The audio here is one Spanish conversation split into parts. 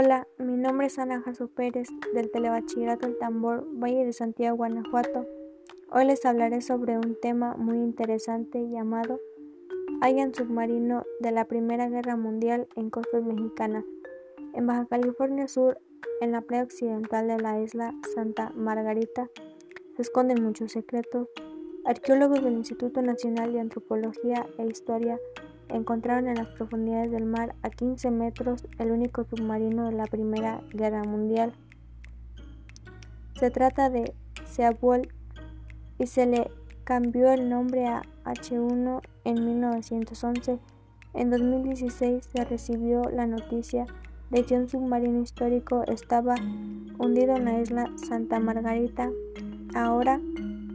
Hola, mi nombre es Ana Jaso Pérez del Telebachillerato El Tambor, Valle de Santiago, Guanajuato. Hoy les hablaré sobre un tema muy interesante llamado Hayan submarino de la Primera Guerra Mundial en costas mexicanas. En Baja California Sur, en la playa occidental de la isla Santa Margarita, se esconden muchos secretos. Arqueólogos del Instituto Nacional de Antropología e Historia encontraron en las profundidades del mar a 15 metros el único submarino de la Primera Guerra Mundial. Se trata de Seabold y se le cambió el nombre a H1 en 1911. En 2016 se recibió la noticia de que un submarino histórico estaba hundido en la isla Santa Margarita. Ahora,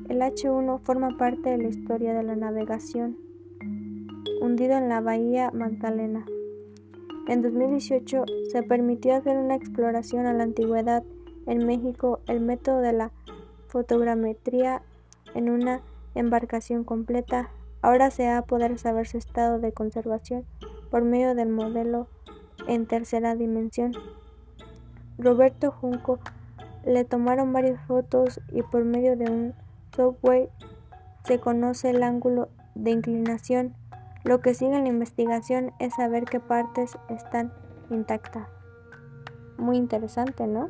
el H1 forma parte de la historia de la navegación hundido en la bahía Magdalena. En 2018 se permitió hacer una exploración a la antigüedad en México el método de la fotogrametría en una embarcación completa. Ahora se va a poder saber su estado de conservación por medio del modelo en tercera dimensión. Roberto Junco le tomaron varias fotos y por medio de un software se conoce el ángulo de inclinación lo que sigue en la investigación es saber qué partes están intactas. Muy interesante, ¿no?